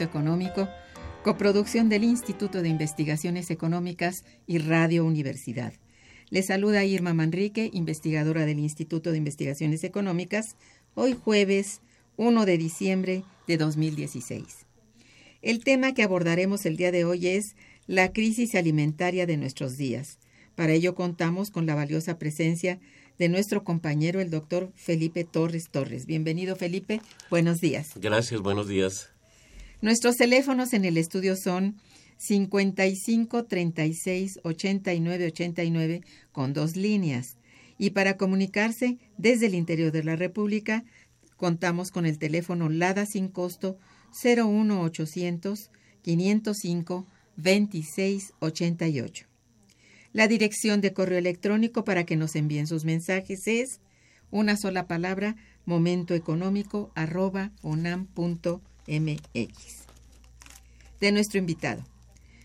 Económico, coproducción del Instituto de Investigaciones Económicas y Radio Universidad. Le saluda Irma Manrique, investigadora del Instituto de Investigaciones Económicas, hoy jueves 1 de diciembre de 2016. El tema que abordaremos el día de hoy es la crisis alimentaria de nuestros días. Para ello contamos con la valiosa presencia de nuestro compañero, el doctor Felipe Torres Torres. Bienvenido, Felipe. Buenos días. Gracias, buenos días. Nuestros teléfonos en el estudio son 55 36 89 89 con dos líneas. Y para comunicarse desde el interior de la República, contamos con el teléfono LADA sin costo 01800 505 2688. La dirección de correo electrónico para que nos envíen sus mensajes es una sola palabra momentoeconómico arroba MX. De nuestro invitado.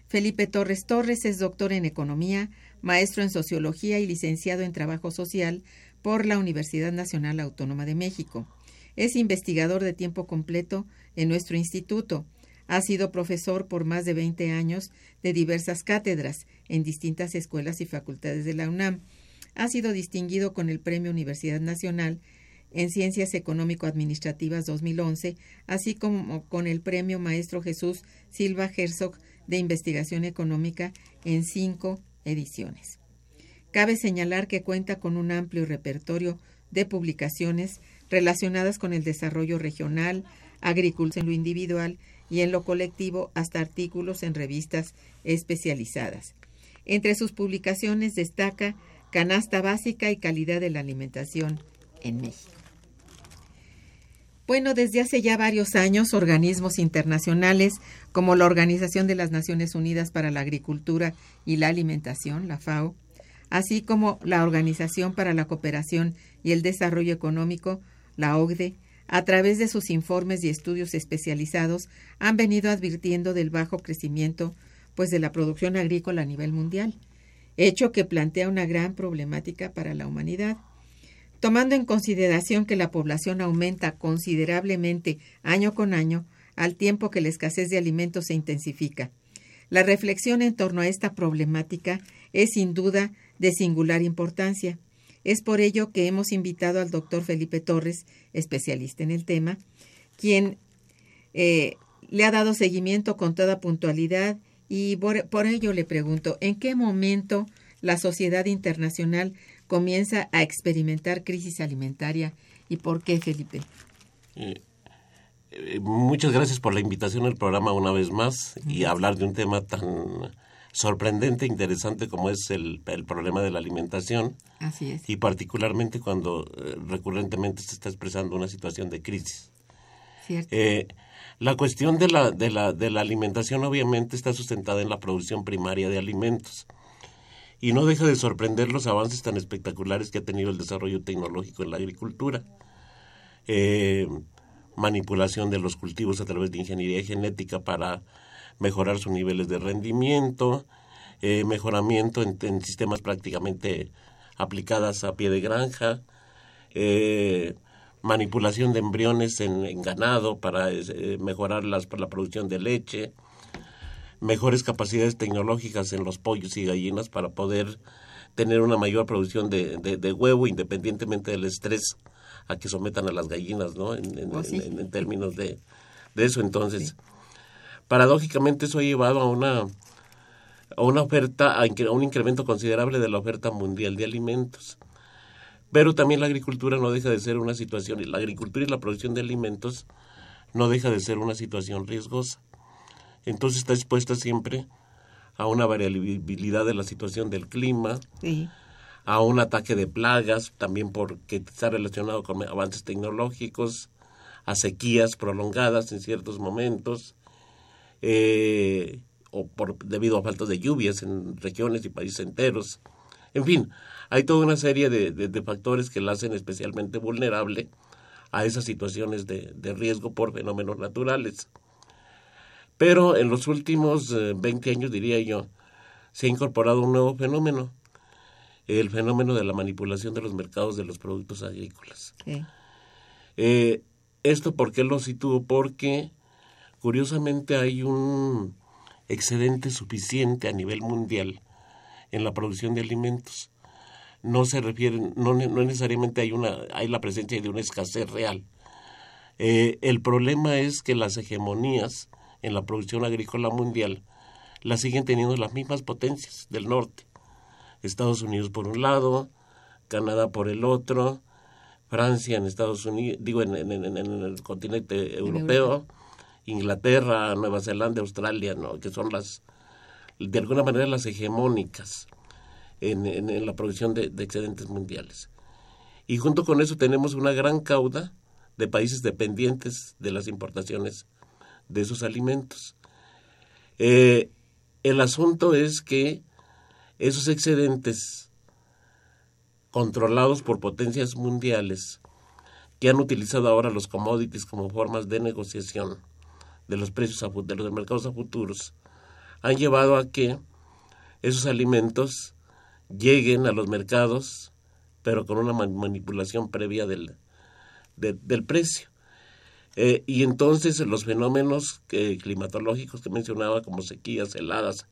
Felipe Torres Torres es doctor en Economía, maestro en Sociología y licenciado en Trabajo Social por la Universidad Nacional Autónoma de México. Es investigador de tiempo completo en nuestro instituto. Ha sido profesor por más de 20 años de diversas cátedras en distintas escuelas y facultades de la UNAM. Ha sido distinguido con el Premio Universidad Nacional en Ciencias Económico-Administrativas 2011, así como con el Premio Maestro Jesús Silva Herzog de Investigación Económica en cinco ediciones. Cabe señalar que cuenta con un amplio repertorio de publicaciones relacionadas con el desarrollo regional, agricultura en lo individual y en lo colectivo hasta artículos en revistas especializadas. Entre sus publicaciones destaca Canasta Básica y Calidad de la Alimentación en México. Bueno, desde hace ya varios años, organismos internacionales como la Organización de las Naciones Unidas para la Agricultura y la Alimentación, la FAO, así como la Organización para la Cooperación y el Desarrollo Económico, la OCDE, a través de sus informes y estudios especializados, han venido advirtiendo del bajo crecimiento pues de la producción agrícola a nivel mundial, hecho que plantea una gran problemática para la humanidad. Tomando en consideración que la población aumenta considerablemente año con año, al tiempo que la escasez de alimentos se intensifica. La reflexión en torno a esta problemática es sin duda de singular importancia. Es por ello que hemos invitado al doctor Felipe Torres, especialista en el tema, quien eh, le ha dado seguimiento con toda puntualidad y por ello le pregunto, ¿en qué momento la sociedad internacional comienza a experimentar crisis alimentaria y por qué, Felipe? Eh, eh, muchas gracias por la invitación al programa una vez más y hablar de un tema tan sorprendente e interesante como es el, problema de la alimentación. Así es. Y particularmente cuando eh, recurrentemente se está expresando una situación de crisis. Cierto. la cuestión de la, de, la, de la alimentación obviamente está sustentada en la producción primaria de alimentos. Y no deja de sorprender los avances tan espectaculares que ha tenido el desarrollo tecnológico en la agricultura. Eh, manipulación de los cultivos a través de ingeniería genética para mejorar sus niveles de rendimiento, eh, mejoramiento en, sistemas prácticamente aplicadas a pie de granja, eh, manipulación de embriones en, ganado para eh, mejorar las, la producción de leche, mejores capacidades tecnológicas en los pollos y gallinas para poder tener una mayor producción de, de huevo independientemente del estrés a que sometan a las gallinas, ¿no? En, oh, términos de, eso. Entonces, paradójicamente eso ha llevado a una, a una oferta, a, un incremento considerable de la oferta mundial de alimentos. Pero también la agricultura no deja de ser una situación, la agricultura y la producción de alimentos no deja de ser una situación riesgosa. Entonces está expuesta siempre a una variabilidad de la situación del clima, sí a un ataque de plagas, también porque está relacionado con avances tecnológicos, a sequías prolongadas en ciertos momentos, eh, o por, debido a falta de lluvias en regiones y países enteros. En fin, hay toda una serie de, factores que la hacen especialmente vulnerable a esas situaciones de, riesgo por fenómenos naturales. Pero en los últimos 20 eh, años, diría yo, se ha incorporado un nuevo fenómeno, el fenómeno de la manipulación de los mercados de los productos agrícolas. Eh, ¿Esto por qué lo sitúo? Porque curiosamente hay un excedente suficiente a nivel mundial en la producción de alimentos. No se refieren, no, no necesariamente hay, una, hay la presencia de una escasez real. Eh, el problema es que las hegemonías en la producción agrícola mundial las siguen teniendo las mismas potencias del norte. Estados Unidos por un lado, Canadá por el otro, Francia en Estados Unidos, digo en, el continente europeo, Inglaterra, Nueva Zelanda, Australia, ¿no? que son las, de alguna manera las hegemónicas en, la producción de, excedentes mundiales. Y junto con eso tenemos una gran cauda de países dependientes de las importaciones de esos alimentos. Eh, el asunto es que esos excedentes controlados por potencias mundiales que han utilizado ahora los commodities como formas de negociación de los precios de los mercados a futuros han llevado a que esos alimentos lleguen a los mercados pero con una manipulación previa del, del precio. Eh, y entonces los fenómenos climatológicos que mencionaba, como sequías, heladas,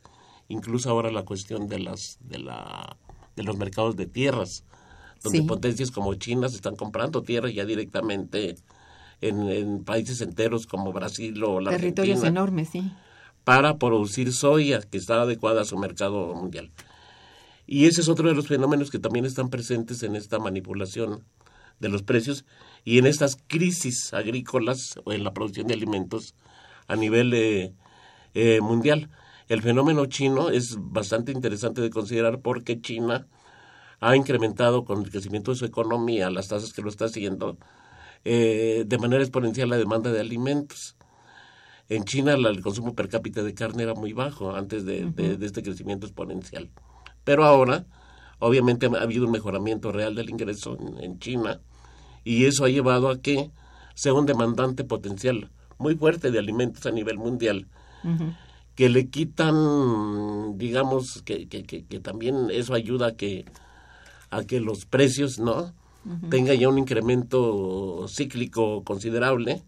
incluso ahora la cuestión de las de la de los mercados de tierras donde potencias como China se están comprando tierras ya directamente en, países enteros como Brasil o la territorios enormes sí. para producir soya que está adecuada a su mercado mundial. Y ese es otro de los fenómenos que también están presentes en esta manipulación de los precios y en estas crisis agrícolas o en la producción de alimentos a nivel eh, eh, mundial el fenómeno chino es bastante interesante de considerar porque China ha incrementado con el crecimiento de su economía, las tasas que lo está haciendo, eh, de manera exponencial la demanda de alimentos. En China el consumo per cápita de carne era muy bajo antes de, este crecimiento exponencial. Pero ahora, obviamente, ha habido un mejoramiento real del ingreso en, China y eso ha llevado a que sea un demandante potencial muy fuerte de alimentos a nivel mundial que le quitan, digamos, que, que, que, también eso ayuda a que, a que los precios, ¿no? Tengan ya un incremento cíclico considerable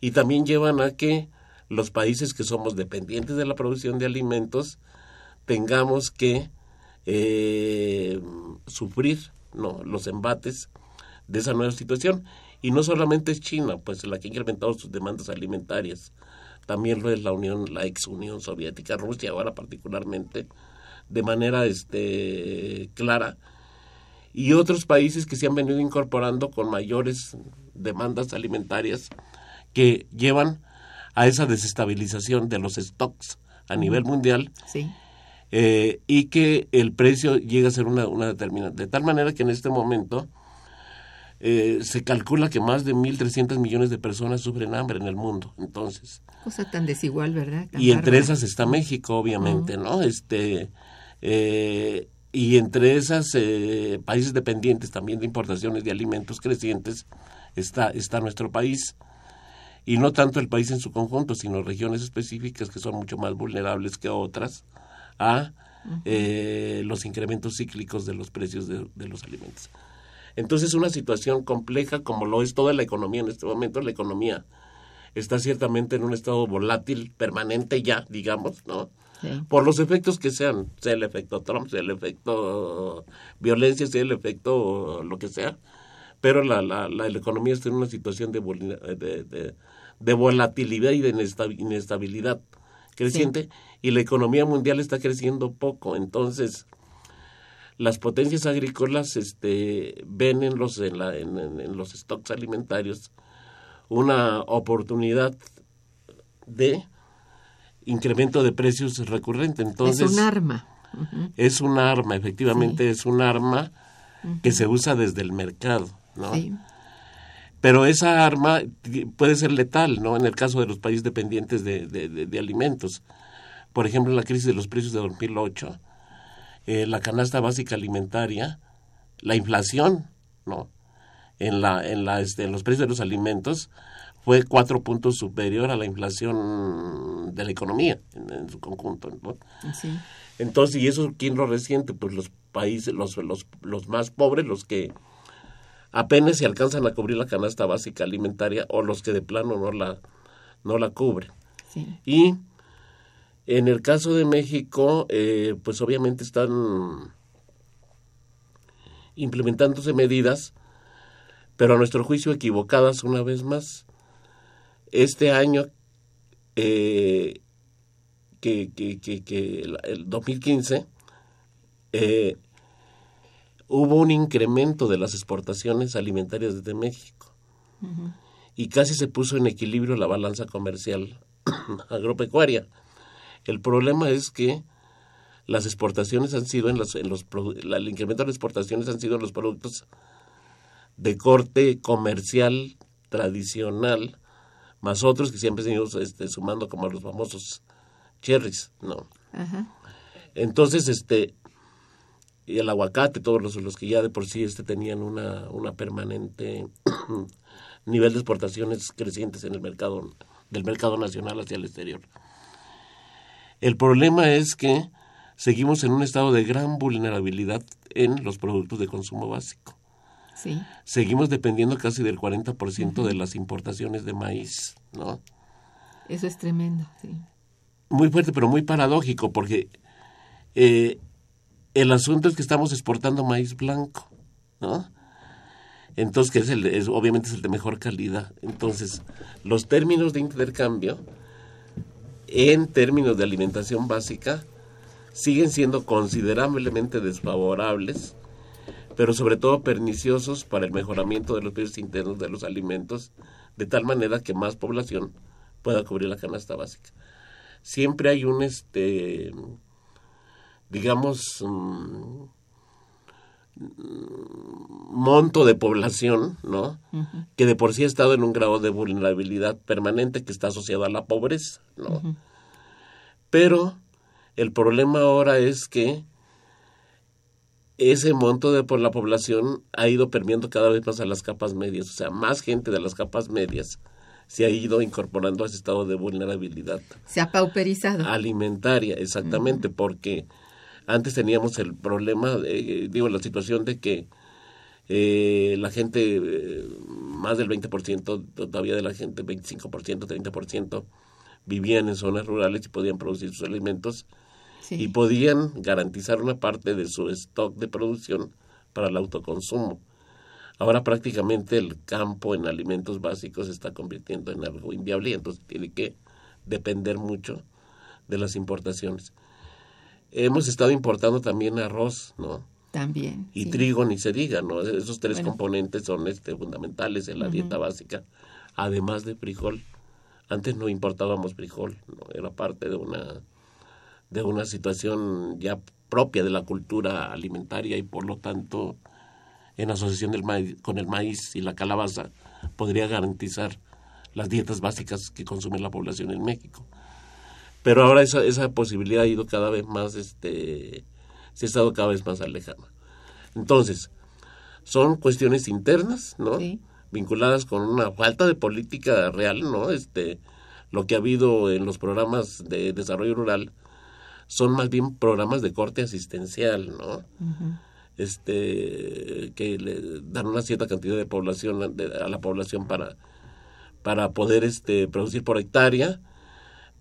y también llevan a que los países que somos dependientes de la producción de alimentos tengamos que eh, sufrir ¿no? los embates de esa nueva situación. Y no solamente es China, pues la que ha incrementado sus demandas alimentarias, también lo es la Unión, la ex Unión Soviética, Rusia ahora particularmente, de manera este, clara. y otros países que se han venido incorporando con mayores demandas alimentarias que llevan a esa desestabilización de los stocks a nivel mundial Sí. Eh, y que el precio llega a ser una, una determinante. De tal manera que en este momento eh, se calcula que más de 1.300 millones de personas sufren hambre en el mundo. Entonces, Cosa tan desigual, ¿verdad? Tan y entre esas está México, obviamente, ¿no? Este, eh, y entre esas eh, países dependientes también de importaciones de alimentos crecientes está, está nuestro país. Y no tanto el país en su conjunto, sino regiones específicas que son mucho más vulnerables que otras a eh, los incrementos cíclicos de los precios de, de los alimentos. Entonces es una situación compleja como lo es toda la economía en este momento. La economía está ciertamente en un estado volátil permanente ya, digamos, ¿no? Sí. Por los efectos que sean, sea el efecto Trump, sea el efecto violencia, sea el efecto lo que sea, pero la, la, la, la economía está en una situación de, de, de- de volatilidad y de inesta- inestabilidad creciente y la economía mundial está creciendo poco, entonces las potencias agrícolas este, ven en los, en, la- en- los stocks alimentarios una oportunidad de incremento de precios recurrente. Entonces, es un arma. Es un arma, efectivamente es un arma que se usa desde el mercado, ¿no? Sí. Pero esa arma puede ser letal, ¿no? En el caso de los países dependientes de, de- de- de alimentos. Por ejemplo, en la crisis de los precios de 2008, eh, la canasta básica alimentaria, la inflación, ¿no? En, la, en, la, este, en los precios de los alimentos fue cuatro puntos superior a la inflación de la economía en, en su conjunto, ¿no? Sí. Entonces, ¿y eso quién lo resiente? Pues los países, los, los, los más pobres, los que apenas se alcanzan a cubrir la canasta básica alimentaria o los que de plano no la, no la cubren. Sí. Y en el caso de México, eh, pues obviamente están implementándose medidas, pero a nuestro juicio equivocadas una vez más. Este año, eh, que, que, que, que el, el 2015, eh, hubo un incremento de las exportaciones alimentarias desde México y casi se puso en equilibrio la balanza comercial agropecuaria. El problema es que las exportaciones han sido en los, en los el incremento de las exportaciones han sido en los productos de corte comercial tradicional, más otros que siempre se han ido este, sumando como los famosos cherries, ¿no? Ajá. Entonces, este, y el aguacate, todos los, los que ya de por sí este, tenían una, una permanente nivel de exportaciones crecientes en el mercado, del mercado nacional hacia el exterior. El problema es que seguimos en un estado de gran vulnerabilidad en los productos de consumo básico. Sí. Seguimos dependiendo casi del 40% de las importaciones de maíz, ¿no? Eso es tremendo. Sí. muy fuerte, pero muy paradójico, porque eh, el asunto es que estamos exportando maíz blanco, ¿no? Entonces, que es el, es, obviamente es el de mejor calidad. Entonces, los términos de intercambio, en términos de alimentación básica, siguen siendo considerablemente desfavorables, pero sobre todo perniciosos para el mejoramiento de los precios internos de los alimentos, de tal manera que más población pueda cubrir la canasta básica. Siempre hay un este digamos um, monto de población no que de por sí ha estado en un grado de vulnerabilidad permanente que está asociado a la pobreza no pero el problema ahora es que ese monto de por la población ha ido permeando cada vez más a las capas medias, o sea, más gente de las capas medias se ha ido incorporando a ese estado de vulnerabilidad Se ha pauperizado. alimentaria, exactamente, porque antes teníamos el problema, de, digo, la situación de que eh, la gente, eh, más del 20%, todavía de la gente, 25%, 30%, vivían en zonas rurales y podían producir sus alimentos Sí. y podían garantizar una parte de su stock de producción para el autoconsumo. Ahora prácticamente el campo en alimentos básicos se está convirtiendo en algo inviable y entonces tiene que depender mucho de las importaciones. Hemos estado importando también arroz, ¿no? También. Y sí. trigo ni se diga, ¿no? Esos tres componentes son este, fundamentales en la dieta básica, además de frijol. Antes no importábamos frijol, ¿no? era parte de una, de una situación ya propia de la cultura alimentaria y por lo tanto en asociación del maíz, con el maíz y la calabaza podría garantizar las dietas básicas que consume la población en México. Pero ahora esa, esa posibilidad ha ido cada vez más, este, se ha estado cada vez más alejada. Entonces, son cuestiones internas, ¿no? Sí. Vinculadas con una falta de política real, ¿no? Este, lo que ha habido en los programas de desarrollo rural son más bien programas de corte asistencial, ¿no? Este, que le dan una cierta cantidad de población de- a la población para para poder este producir por hectárea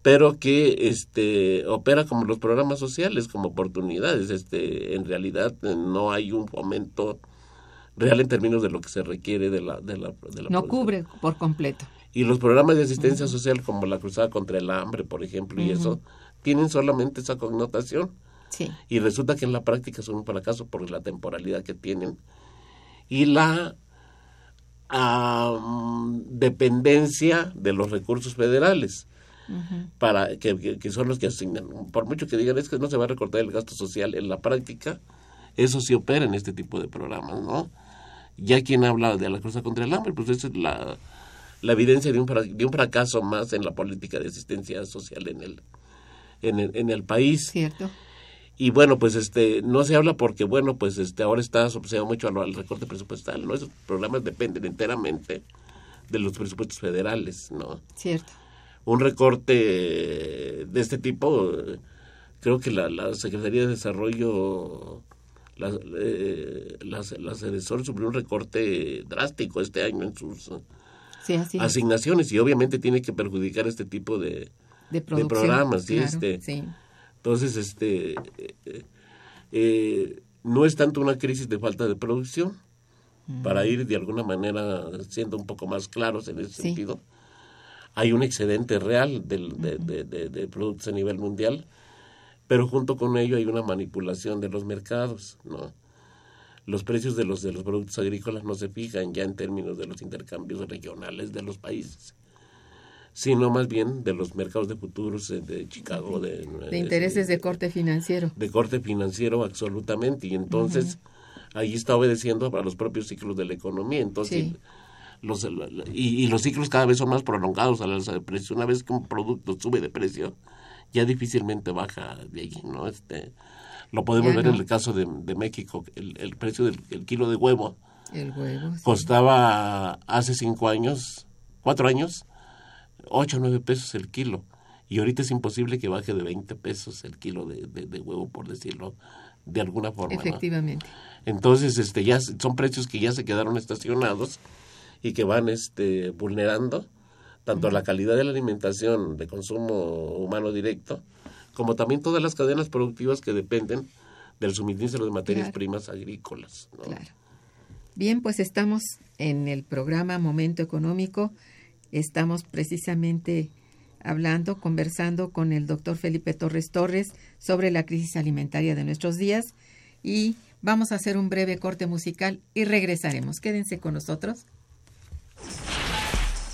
pero que este opera como los programas sociales como oportunidades este en realidad eh, no hay un fomento real en términos de lo que se requiere de la de la, de la No producción. cubre por completo. y los programas de asistencia social como la cruzada contra el hambre por ejemplo y eso tienen solamente esa connotación Sí. y resulta que en la práctica son un fracaso por la temporalidad que tienen y la am, dependencia de los recursos federales para que, que- que son los que asignan por mucho que digan es que no se va a recortar el gasto social en la práctica eso sí opera en este tipo de programas no ya quien habla de la cruzada contra el hambre pues esa es la, la evidencia de un, de un fracaso más en la política de asistencia social en el en el, en el país Cierto. y bueno, pues este no se habla porque bueno, pues este ahora está asociado mucho al, al recorte presupuestal, ¿no? Esos programas dependen enteramente de los presupuestos federales, ¿no? Cierto. Un recorte de este tipo, creo que la, la Secretaría de Desarrollo, la, eh, la, la sufrió un recorte drástico este año en sus Sí, así es. asignaciones y obviamente tiene que perjudicar este tipo de, de, programas, claro, este, sí. entonces, este, eh, eh, no es tanto una crisis de falta de producción, para ir de alguna manera siendo un poco más claros en ese Sí. sentido. Hay un excedente real del- de, de- de- de productos a nivel mundial, pero junto con ello hay una manipulación de los mercados, ¿no? Los precios de los de los productos agrícolas no se fijan ya en términos de los intercambios regionales de los países, sino más bien de los mercados de futuros eh, de Chicago, de, De intereses de corte financiero. de corte financiero absolutamente y entonces ahí está obedeciendo a los propios ciclos de la economía entonces Sí. Los y, y los ciclos cada vez son más prolongados al alza de precio una vez que un producto sube de precio ya difícilmente baja de ahí no este lo podemos ver en el caso de, de México el, el precio del el kilo de huevo El huevo. sí. costaba hace cinco años cuatro años ocho o nueve pesos el kilo y ahorita es imposible que baje de 20 pesos el kilo de, de- de huevo por decirlo de alguna forma ¿no? Efectivamente. entonces este ya son precios que ya se quedaron estacionados y que van este vulnerando tanto la calidad de la alimentación de consumo humano directo como también todas las cadenas productivas que dependen del suministro de materias Claro. primas agrícolas ¿no? Claro. Bien, pues estamos en el programa Momento Económico. Estamos precisamente hablando, conversando con el doctor Felipe Torres Torres sobre la crisis alimentaria de nuestros días y vamos a hacer un breve corte musical y regresaremos. Quédense con nosotros.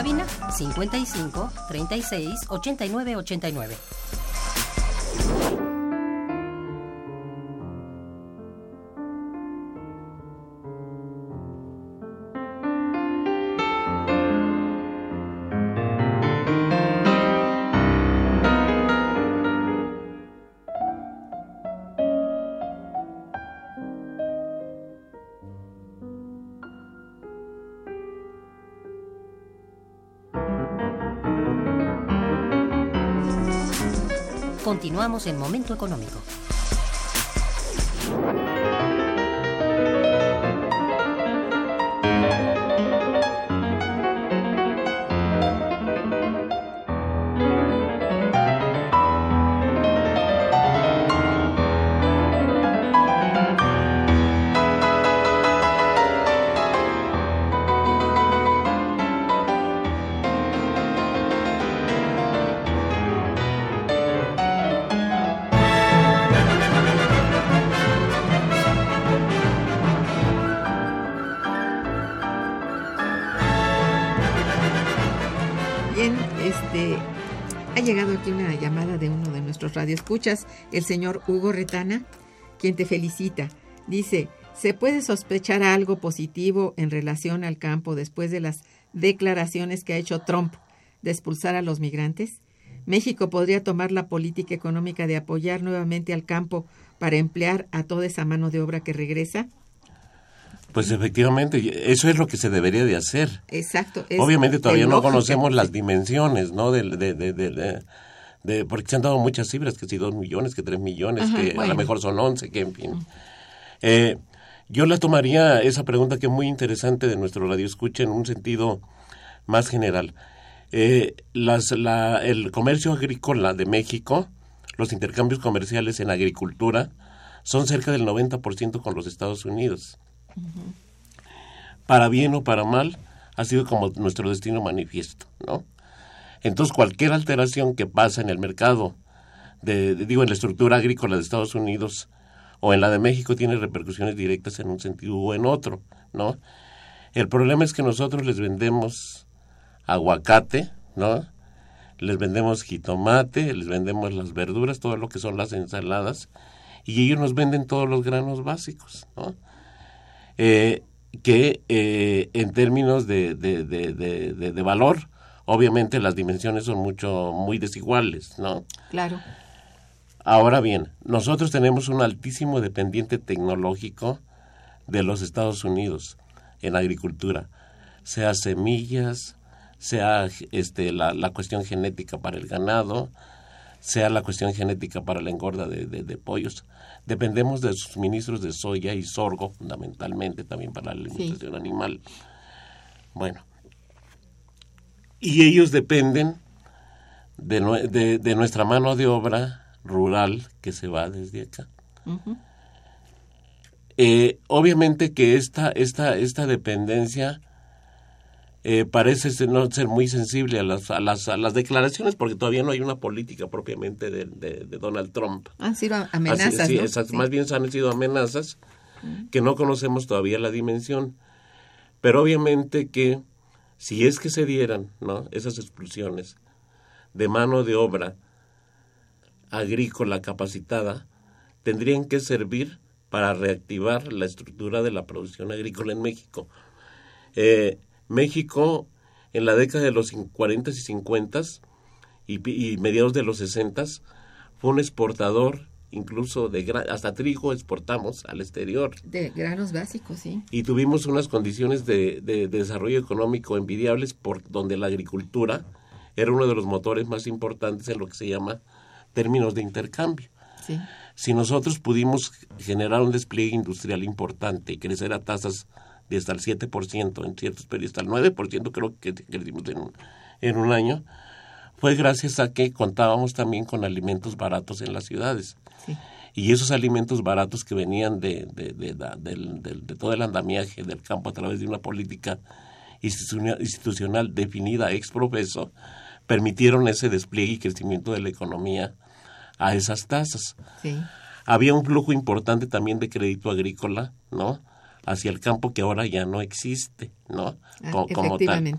Cabina 55 36 89 89. Continuamos en Momento Económico. Radioescuchas, el señor Hugo Retana, quien te felicita. Dice, ¿se puede sospechar algo positivo en relación al campo después de las declaraciones que ha hecho Trump de expulsar a los migrantes? México podría tomar la política económica de apoyar nuevamente al campo para emplear a toda esa mano de obra que regresa. Pues efectivamente, eso es lo que se debería de hacer. Exacto. Obviamente todavía no conocemos las dimensiones, ¿no? De, de, de, de- porque se han dado muchas cifras, que si dos millones, que tres millones, Ajá, que a lo mejor son once, que en fin. Eh, yo la tomaría esa pregunta que es muy interesante de nuestro radio escucha en un sentido más general. Eh, las, la, el comercio agrícola de México, los intercambios comerciales en agricultura, son cerca del 90% con los Estados Unidos para bien o para mal, ha sido como nuestro destino manifiesto, ¿no? Entonces, cualquier alteración que pasa en el mercado, de, digo, en la estructura agrícola de Estados Unidos o en la de México tiene repercusiones directas en un sentido o en otro, ¿no? El problema es que nosotros les vendemos aguacate, ¿no? Les vendemos jitomate, les vendemos las verduras, todo lo que son las ensaladas, y ellos nos venden todos los granos básicos, ¿no? eh, que eh, en términos de, de- de valor, obviamente las dimensiones son mucho, muy desiguales, ¿no? Claro. Ahora bien, nosotros tenemos un altísimo dependiente tecnológico de los Estados Unidos en agricultura, sea semillas, sea este, la, la cuestión genética para el ganado, sea la cuestión genética para la engorda de, de- de pollos. Dependemos de suministros de soya y sorgo, fundamentalmente, también para la alimentación animal. Bueno, y ellos dependen de, de, de nuestra mano de obra rural que se va desde acá. Eh, obviamente que esta, esta, esta dependencia eh, parece ser- no ser muy sensible a las, a, las, a las declaraciones porque todavía no hay una política propiamente de, de- Donald Trump. Han sido amenazas, Así- sí, ¿no? exacto. Sí. Más bien han sido amenazas que no conocemos todavía la dimensión. Pero obviamente que si es que se dieran esas expulsiones de mano de obra agrícola capacitada, tendrían que servir para reactivar la estructura de la producción agrícola en México. Eh, México en la década de los 40 y 50 y, pi- y mediados de los 60 fue un exportador incluso de hasta trigo exportamos al exterior De granos básicos, sí. y tuvimos unas condiciones de, de- de desarrollo económico envidiables por donde la agricultura era uno de los motores más importantes en lo que se llama términos de intercambio. Sí. Si nosotros pudimos generar un despliegue industrial importante y crecer a tasas de hasta el 7%, en ciertos periodos hasta el 9%, creo que crecimos en en un año, fue gracias a que contábamos también con alimentos baratos en las ciudades. Sí. Y esos alimentos baratos que venían de, de, de, todo el andamiaje del campo a través de una política institucional, definida ex profeso, permitieron ese despliegue y crecimiento de la economía a esas tasas. Sí. Había un flujo importante también de crédito agrícola, ¿no? Hacia el campo que ahora ya no existe, ¿no? Ah, Co- como tal.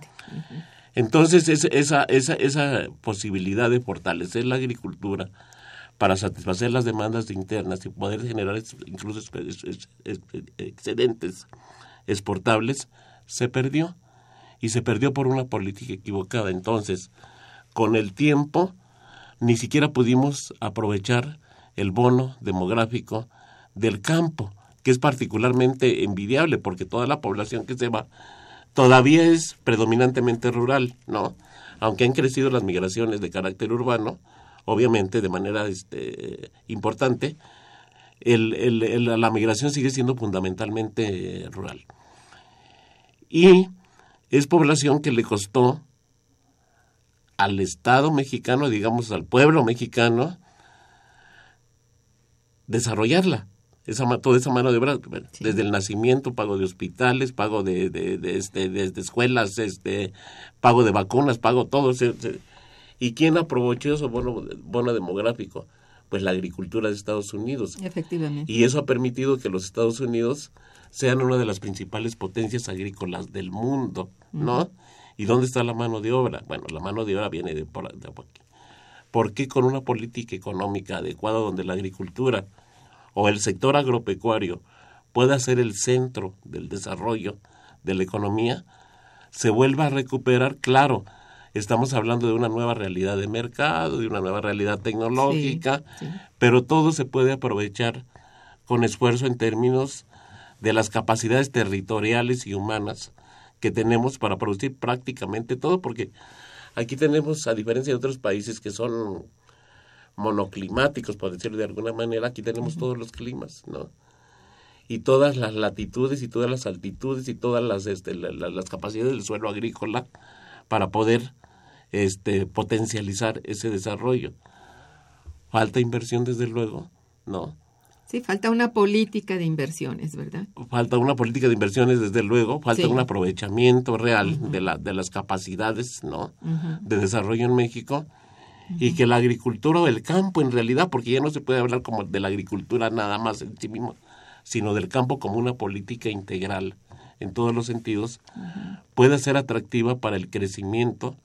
Entonces, es- esa, esa, esa posibilidad de fortalecer la agricultura para satisfacer las demandas internas y poder generar incluso ex- ex- ex- ex- excedentes exportables, se perdió. Y se perdió por una política equivocada. Entonces, con el tiempo, ni siquiera pudimos aprovechar el bono demográfico del campo, que es particularmente envidiable porque toda la población que se va todavía es predominantemente rural, ¿no? Aunque han crecido las migraciones de carácter urbano, obviamente de manera este, importante, la migración sigue siendo fundamentalmente rural. Y es población que le costó al Estado mexicano, digamos al pueblo mexicano, desarrollarla. Esa, toda esa mano de obra, desde el nacimiento, pago de hospitales, pago de, de, de, este, de, escuelas, este, pago de vacunas, pago todo. ¿Y quién aprovechó ese bono, bono demográfico? Pues la agricultura de Estados Unidos. Efectivamente. Y eso ha permitido que los Estados Unidos sean una de las principales potencias agrícolas del mundo, ¿no? ¿Y dónde está la mano de obra? Bueno, la mano de obra viene de por, de por aquí. ¿Por qué con una política económica adecuada donde la agricultura o el sector agropecuario pueda ser el centro del desarrollo de la economía, se vuelva a recuperar, claro, estamos hablando de una nueva realidad de mercado, de una nueva realidad tecnológica, pero todo se puede aprovechar con esfuerzo en términos de las capacidades territoriales y humanas que tenemos para producir prácticamente todo, porque aquí tenemos, a diferencia de otros países que son monoclimáticos, por decirlo de alguna manera, aquí tenemos todos los climas, ¿no? Y todas las latitudes y todas las altitudes y todas las, este, las capacidades del suelo agrícola para poder este, potencializar ese desarrollo. Falta inversión, desde luego, ¿no? Sí, falta una política de inversiones, ¿verdad? Falta una política de inversiones, desde luego, falta un aprovechamiento real de, la, de las capacidades ¿no? de desarrollo en México y que la agricultura o el campo en realidad, porque ya no se puede hablar como de la agricultura nada más en sí mismo, sino del campo como una política integral en todos los sentidos, puede ser atractiva para el crecimiento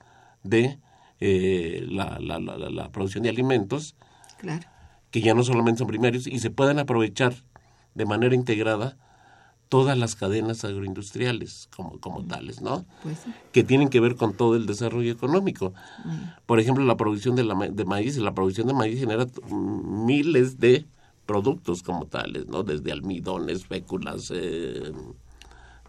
de eh, la, la, la, la, producción de alimentos. Claro que ya no solamente son primarios, y se puedan aprovechar de manera integrada todas las cadenas agroindustriales como, como tales, ¿no? Pues que tienen que ver con todo el desarrollo económico. Por ejemplo, la producción de, la, de maíz, la producción de maíz genera miles de productos como tales, ¿no? Desde almidones, féculas, eh,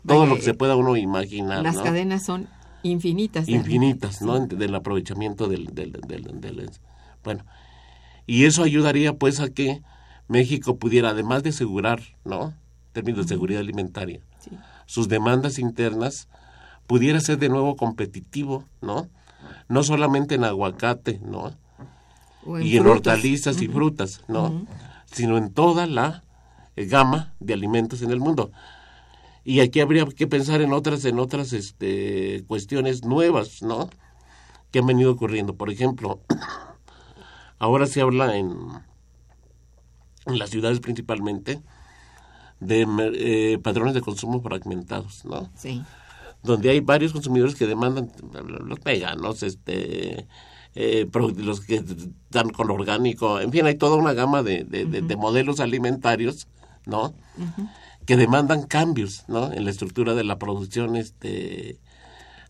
todo lo que se pueda uno imaginar. Las cadenas son infinitas. Infinitas, ¿no? Del aprovechamiento del, del, del, del, Bueno, y eso ayudaría pues a que México pudiera, además de asegurar, ¿no? En términos de seguridad alimentaria, sus demandas internas, pudiera ser de nuevo competitivo, ¿no? No solamente en aguacate, ¿no? y en hortalizas y frutas, ¿no? Sino en toda la eh, gama de alimentos en el mundo. Y aquí habría que pensar en otras, en otras este, cuestiones nuevas, ¿no? Que han venido ocurriendo. Por ejemplo, Ahora se habla en, en las ciudades principalmente de eh, patrones de consumo fragmentados, ¿no? Sí. Donde hay varios consumidores que demandan los veganos, este, eh, los que dan con orgánico, en fin, hay toda una gama de, de, modelos alimentarios, ¿no? Que demandan cambios, ¿no? En la estructura de la producción este,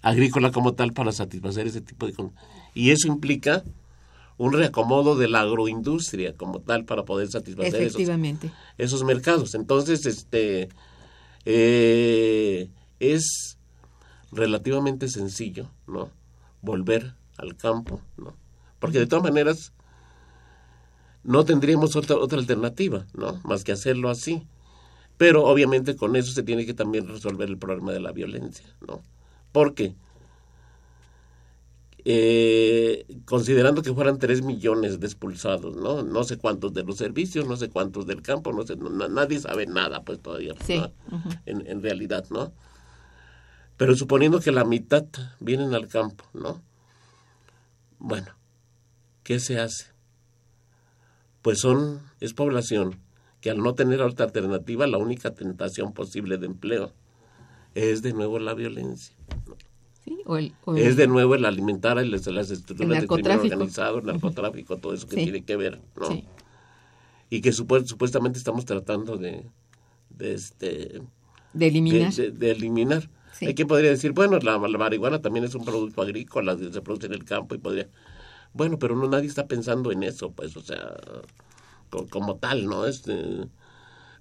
agrícola como tal para satisfacer ese tipo de... Y eso implica un reacomodo de la agroindustria como tal para poder satisfacer esos, mercados. Entonces, este eh, es relativamente sencillo, ¿no? Volver al campo, ¿no? Porque de todas maneras no tendríamos otra otra alternativa, ¿no? Más que hacerlo así. Pero obviamente con eso se tiene que también resolver el problema de la violencia, ¿no? Porque eh, considerando que fueran tres millones de expulsados, ¿no? No sé cuántos de los servicios, no sé cuántos del campo, no sé, nadie sabe nada, pues todavía, en, en, realidad, ¿no? Pero suponiendo que la mitad vienen al campo, ¿no? Bueno, ¿qué se hace? Pues son, es población que al no tener otra alternativa, la única tentación posible de empleo es de nuevo la violencia. Es de nuevo el alimentar el, las estructuras del crimen organizado, el narcotráfico, todo eso que tiene que ver, ¿no? Y que supuestamente estamos tratando de, de este de eliminar. De, eliminar. Hay quien podría decir, bueno, la, marihuana también es un producto agrícola, se produce en el campo y podría... Bueno, pero no nadie está pensando en eso, pues, o sea, como, tal, ¿no? Este,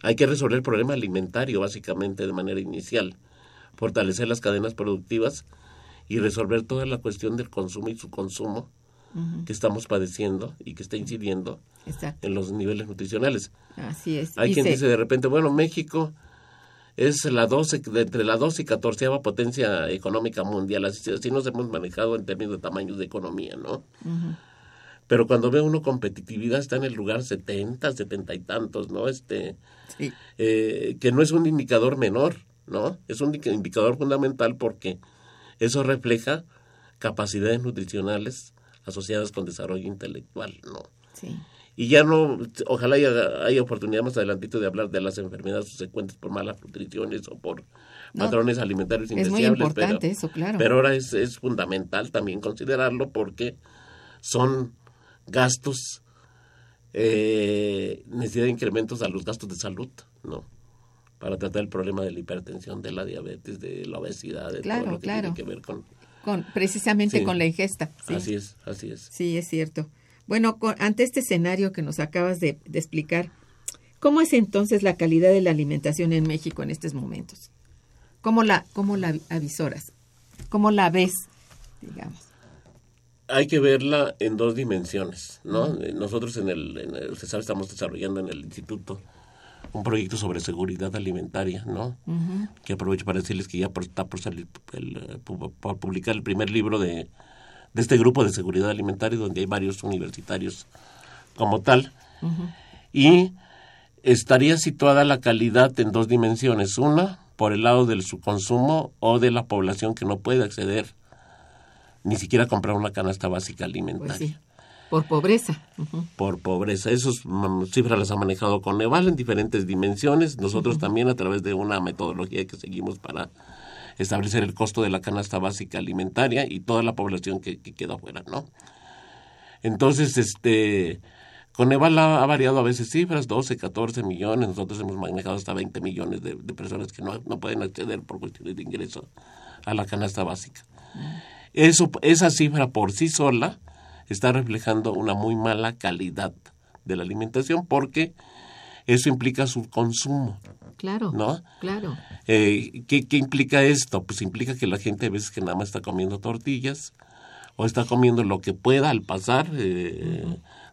hay que resolver el problema alimentario, básicamente, de manera inicial. Fortalecer las cadenas productivas y resolver toda la cuestión del consumo y su consumo que estamos padeciendo y que está incidiendo Exacto. en los niveles nutricionales. Así es. Hay quien Dice- dice de repente, bueno, México es la 12, de entre la 12 y 14 potencia económica mundial, así, así nos hemos manejado en términos de tamaños de economía, ¿no? Pero cuando ve uno competitividad está en el lugar 70, 70 y tantos, ¿no? Este, Sí. eh, que no es un indicador menor, ¿no? Es un indica- indicador fundamental porque eso refleja capacidades nutricionales asociadas con desarrollo intelectual, ¿no? Sí. Y ya no, ojalá haya, haya oportunidad más adelantito de hablar de las enfermedades subsecuentes por malas nutriciones o por No, patrones alimentarios es muy importante pero, eso, claro. Pero ahora es, es fundamental también considerarlo porque son gastos, eh, necesidad de incrementos a los gastos de salud, ¿no? Para tratar el problema de la hipertensión, de la diabetes, de la obesidad, de Claro, todo lo que claro. tiene que ver con... Con, precisamente Sí. con la ingesta. Sí. Así es, así es. Sí, es cierto. Bueno, con- ante este escenario que nos acabas de, de explicar, ¿cómo es entonces la calidad de la alimentación en México en estos momentos? ¿Cómo la, cómo la avisoras? ¿Cómo la ves, digamos? hay que verla en dos dimensiones, ¿no? Nosotros en el, en el- sabe, estamos desarrollando en el instituto un proyecto sobre seguridad alimentaria, ¿no? Que aprovecho para decirles que ya por- está por salir, el, eh, por publicar el primer libro de, de este grupo de seguridad alimentaria, donde hay varios universitarios como tal. Y estaría situada la calidad en dos dimensiones. Una, por el lado del su consumo o de la población que no puede acceder ni siquiera a comprar una canasta básica Pues alimentaria sí, por pobreza. Por pobreza. Esas cifras las ha manejado con Neval en diferentes dimensiones. Nosotros también a través de una metodología que seguimos para establecer el costo de la canasta básica alimentaria y toda la población que, que queda afuera, ¿no? Entonces, este, Coneval ha, ha variado a veces cifras, 12, 14 millones, nosotros hemos manejado hasta 20 millones de, de personas que no, no pueden acceder por cuestiones de ingreso a la canasta básica. Eso, esa cifra por sí sola está reflejando una muy mala calidad de la alimentación porque eso implica su consumo. Claro, ¿No? claro. Eh, ¿qué, qué implica esto? Pues implica que la gente a veces que nada más está comiendo tortillas o está comiendo lo que pueda al pasar, eh,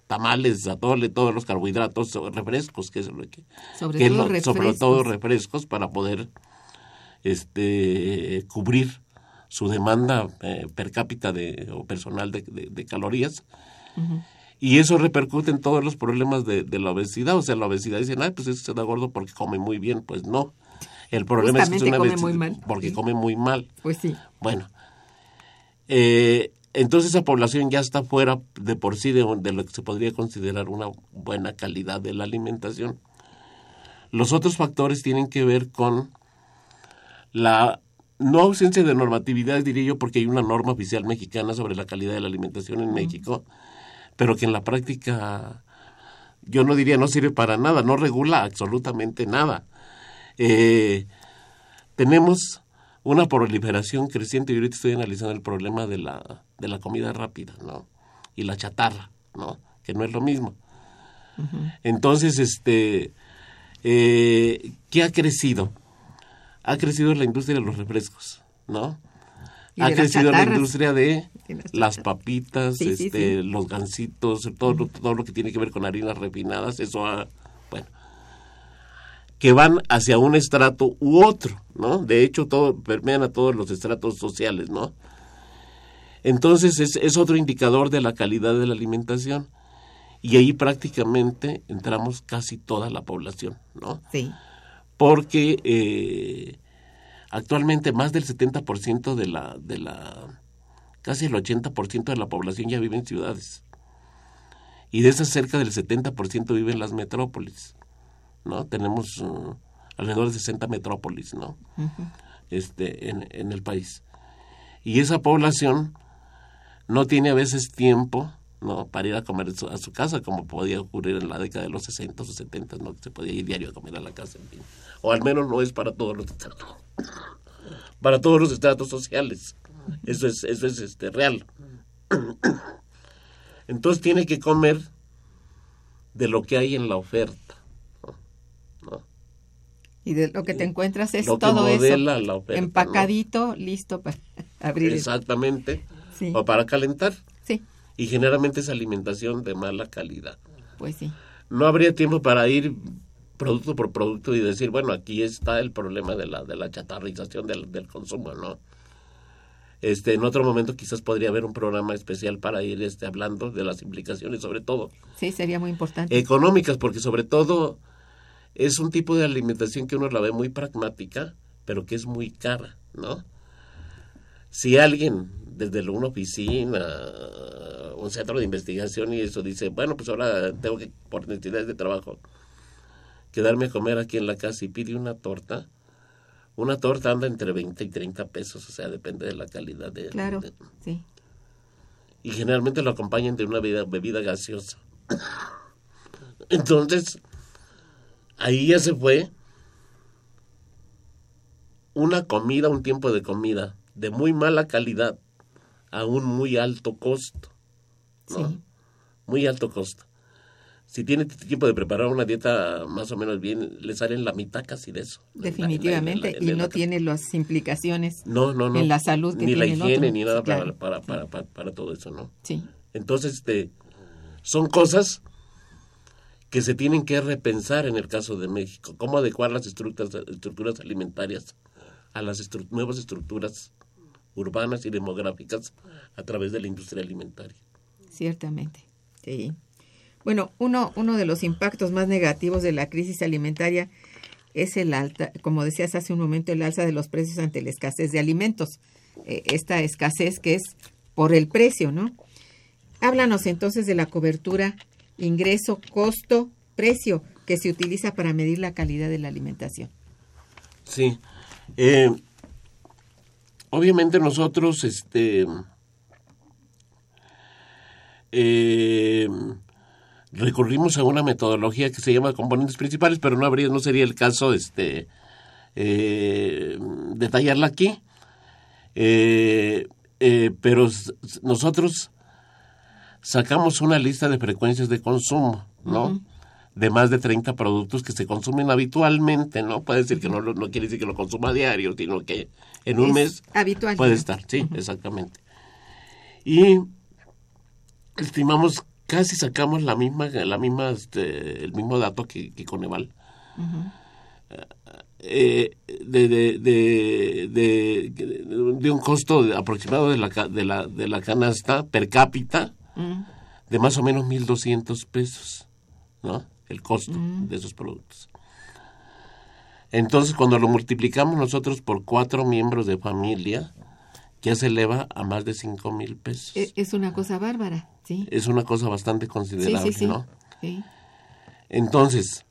tamales, atole, todos los carbohidratos, refrescos, que es lo que, Sobre que todo lo- sobre refrescos. todo refrescos para poder este cubrir su demanda eh, per cápita de, o personal de, de- de calorías. Y eso repercute en todos los problemas de, de la obesidad. O sea, la obesidad dicen, ay, pues ese se da gordo porque come muy bien. Pues no. El problema es que es una come muy mal. porque Sí. come muy mal. Pues sí. Bueno, eh, entonces esa población ya está fuera de por sí de, de lo que se podría considerar una buena calidad de la alimentación. Los otros factores tienen que ver con la no ausencia de normatividad, diría yo, porque hay una norma oficial mexicana sobre la calidad de la alimentación en México, pero que en la práctica yo no diría no sirve para nada, no regula absolutamente nada. Eh, tenemos una proliferación creciente y ahorita estoy analizando el problema de la, de la comida rápida, ¿no? Y la chatarra, ¿no? Que no es lo mismo. Entonces, este, eh, ¿qué ha crecido? Ha crecido la industria de los refrescos, ¿no? Ha crecido la industria de las papitas, Sí, sí, este, sí. los gansitos, todo, lo- todo lo que tiene que ver con harinas refinadas, eso ha, bueno, que van hacia un estrato u otro, ¿no? De hecho, todo permean a todos los estratos sociales, ¿no? Entonces es, es otro indicador de la calidad de la alimentación y ahí prácticamente entramos casi toda la población, ¿no? Sí. Porque eh, actualmente más del 70% de la, de la, casi el 80% de la población ya vive en ciudades. Y de esas cerca del 70% vive en las metrópolis, ¿no? Tenemos uh, alrededor de 60 metrópolis, ¿no? este, en, en el país. Y esa población no tiene a veces tiempo no para ir a comer a su, casa como podía ocurrir en la década de los 60 o 70 no se podía ir diario a comer a la casa en fin. o al menos no es para todos los estratos para todos los estratos sociales eso es eso es este real entonces tiene que comer de lo que hay en la oferta ¿no? ¿No? Y de lo que te encuentras es Lo que todo eso modela la oferta, empacadito, listo para abrir. exactamente Sí. o para calentar Sí. Y generalmente es alimentación de mala calidad. Pues sí. No habría tiempo para ir producto por producto y decir, bueno, aquí está el problema de la, de la chatarrización del, del consumo, ¿no? Este, en otro momento quizás podría haber un programa especial para ir este, hablando de las implicaciones, sobre todo Sí, sería muy importante. económicas, porque sobre todo es un tipo de alimentación que uno la ve muy pragmática, pero que es muy cara, ¿no? Si alguien desde una oficina, un centro de investigación y eso dice, bueno, pues ahora tengo que, por necesidades de trabajo, quedarme a comer aquí en la casa y pide una torta, una torta anda entre 20 y 30 pesos, o sea, depende de la calidad de... Claro, de- sí. y generalmente lo acompañan de una bebida, bebida gaseosa. Entonces, ahí ya se fue una comida, un tiempo de comida de muy mala calidad a un muy alto costo. ¿No? Sí. Muy alto costo. Si tiene tiempo de preparar una dieta más o menos bien, le salen la mitad casi de eso. Definitivamente. La- la- la- y no tiene las implicaciones. no, no, no. en la salud que Ni la el higiene, otro. ni nada Sí, para, claro. para, para, para, para todo eso, ¿no? Sí. Entonces, este, son cosas que se tienen que repensar en el caso de México. Cómo adecuar las estructuras, estructuras alimentarias a las estru- nuevas estructuras urbanas y demográficas a través de la industria alimentaria. Ciertamente. Sí. Bueno, uno, uno de los impactos más negativos de la crisis alimentaria es el alta, como decías hace un momento, el alza de los precios ante la escasez de alimentos. Eh, esta escasez que es por el precio, ¿no? Háblanos entonces de la cobertura ingreso, costo, precio que se utiliza para medir la calidad de la alimentación. Sí. Eh, obviamente nosotros, este, eh, recurrimos a una metodología que se llama componentes principales, pero no habría, no sería el caso, este, eh, detallarla aquí. Eh, eh, pero nosotros sacamos una lista de frecuencias de consumo, ¿no? De más de 30 productos que se consumen habitualmente, ¿no? Puede decir que no, no quiere decir que lo consuma a diario, sino que en un Es mes habitual. puede estar, sí, exactamente. Y estimamos, casi sacamos la misma, la misma, este, el mismo dato que, que Coneval. Eh, de, de, de, de, un costo aproximado de la, de, la, de la canasta per cápita Mm, de más o menos 1.200 pesos, ¿no? El costo Mm. de esos productos. Entonces, cuando lo multiplicamos nosotros por cuatro miembros de familia, ya se eleva a más de 5 mil pesos. e- Es una cosa bárbara, ¿sí? es una cosa bastante considerable, sí, sí. ¿no? sí. Entonces,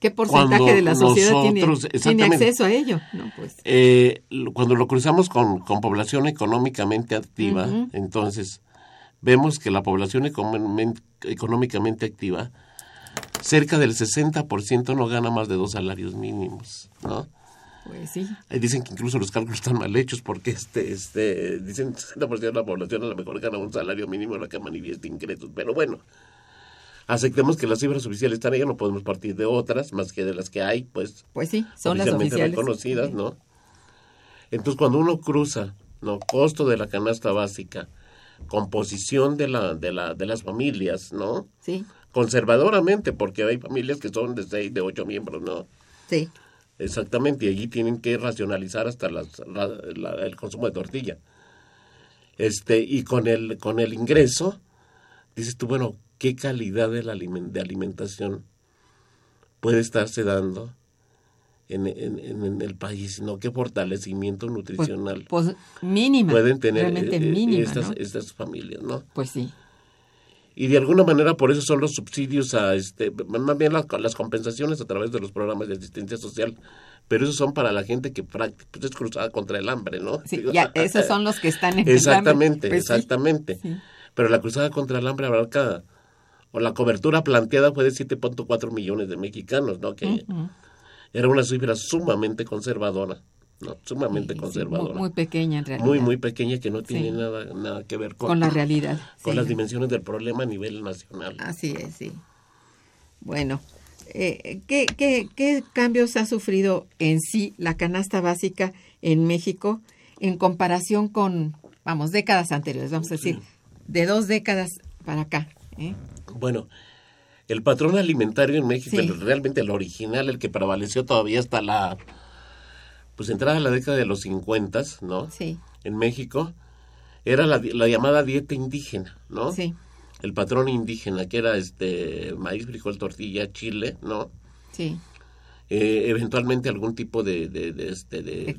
¿Qué porcentaje de la sociedad tiene, nosotros- tiene exactamente. acceso a ello? No, pues. eh, cuando lo cruzamos con, con población económicamente activa, entonces vemos que la población económicamente activa, cerca del 60% no gana más de dos salarios mínimos, ¿no? Pues sí. Dicen que incluso los cálculos están mal hechos porque este, este, dicen que 60% de la población a lo mejor gana un salario mínimo en la que manifiesta ingresos. Pero bueno, aceptemos que las cifras oficiales están ahí, no podemos partir de otras más que de las que hay, pues Pues sí, son las oficiales. reconocidas, ¿no? Entonces, cuando uno cruza, ¿no? Costo de la canasta básica, composición de la, de la, de las familias, ¿no? Sí, Conservadoramente, porque hay familias que son de seis, de ocho miembros, ¿no? sí. Exactamente, y allí tienen que racionalizar hasta las- la- la- el consumo de tortilla. Este, y con el, con el ingreso, dices tú, bueno, ¿qué calidad de, la de alimentación puede estarse dando en, en- el país? ¿no? ¿Qué fortalecimiento Pues, nutricional pues mínima. pueden tener Realmente eh, eh, mínima, estas, ¿no? estas familias? ¿no? Pues sí. Y de alguna manera por eso son los subsidios a este más bien las, las compensaciones a través de los programas de asistencia social. Pero esos son para la gente que pues, es cruzada contra el hambre no Sí, ya, esos son los que están en el exactamente hambre. Pues exactamente. sí. pero la cruzada contra el hambre abarca o la cobertura planteada fue de 7.4 millones de mexicanos no que era una cifra sumamente conservadora no sumamente Sí, sí, conservadora muy, muy pequeña en realidad. muy muy pequeña que no tiene Sí. nada nada que ver con, con la realidad. con las dimensiones del problema a nivel nacional Así es, sí. Bueno, eh, ¿qué, qué, qué cambios ha sufrido en sí la canasta básica en México en comparación con, vamos, décadas anteriores? Vamos a decir, de dos décadas para acá. ¿eh? Bueno, el patrón alimentario en México, realmente el original, el que prevaleció todavía hasta la, pues entrada a la década de los 50, ¿no? Sí, En México, era la, llamada dieta indígena, ¿no? sí, El patrón indígena, que era este maíz, frijol, tortilla, chile, ¿no? sí, Eh, eventualmente algún tipo de, de, de, este, de,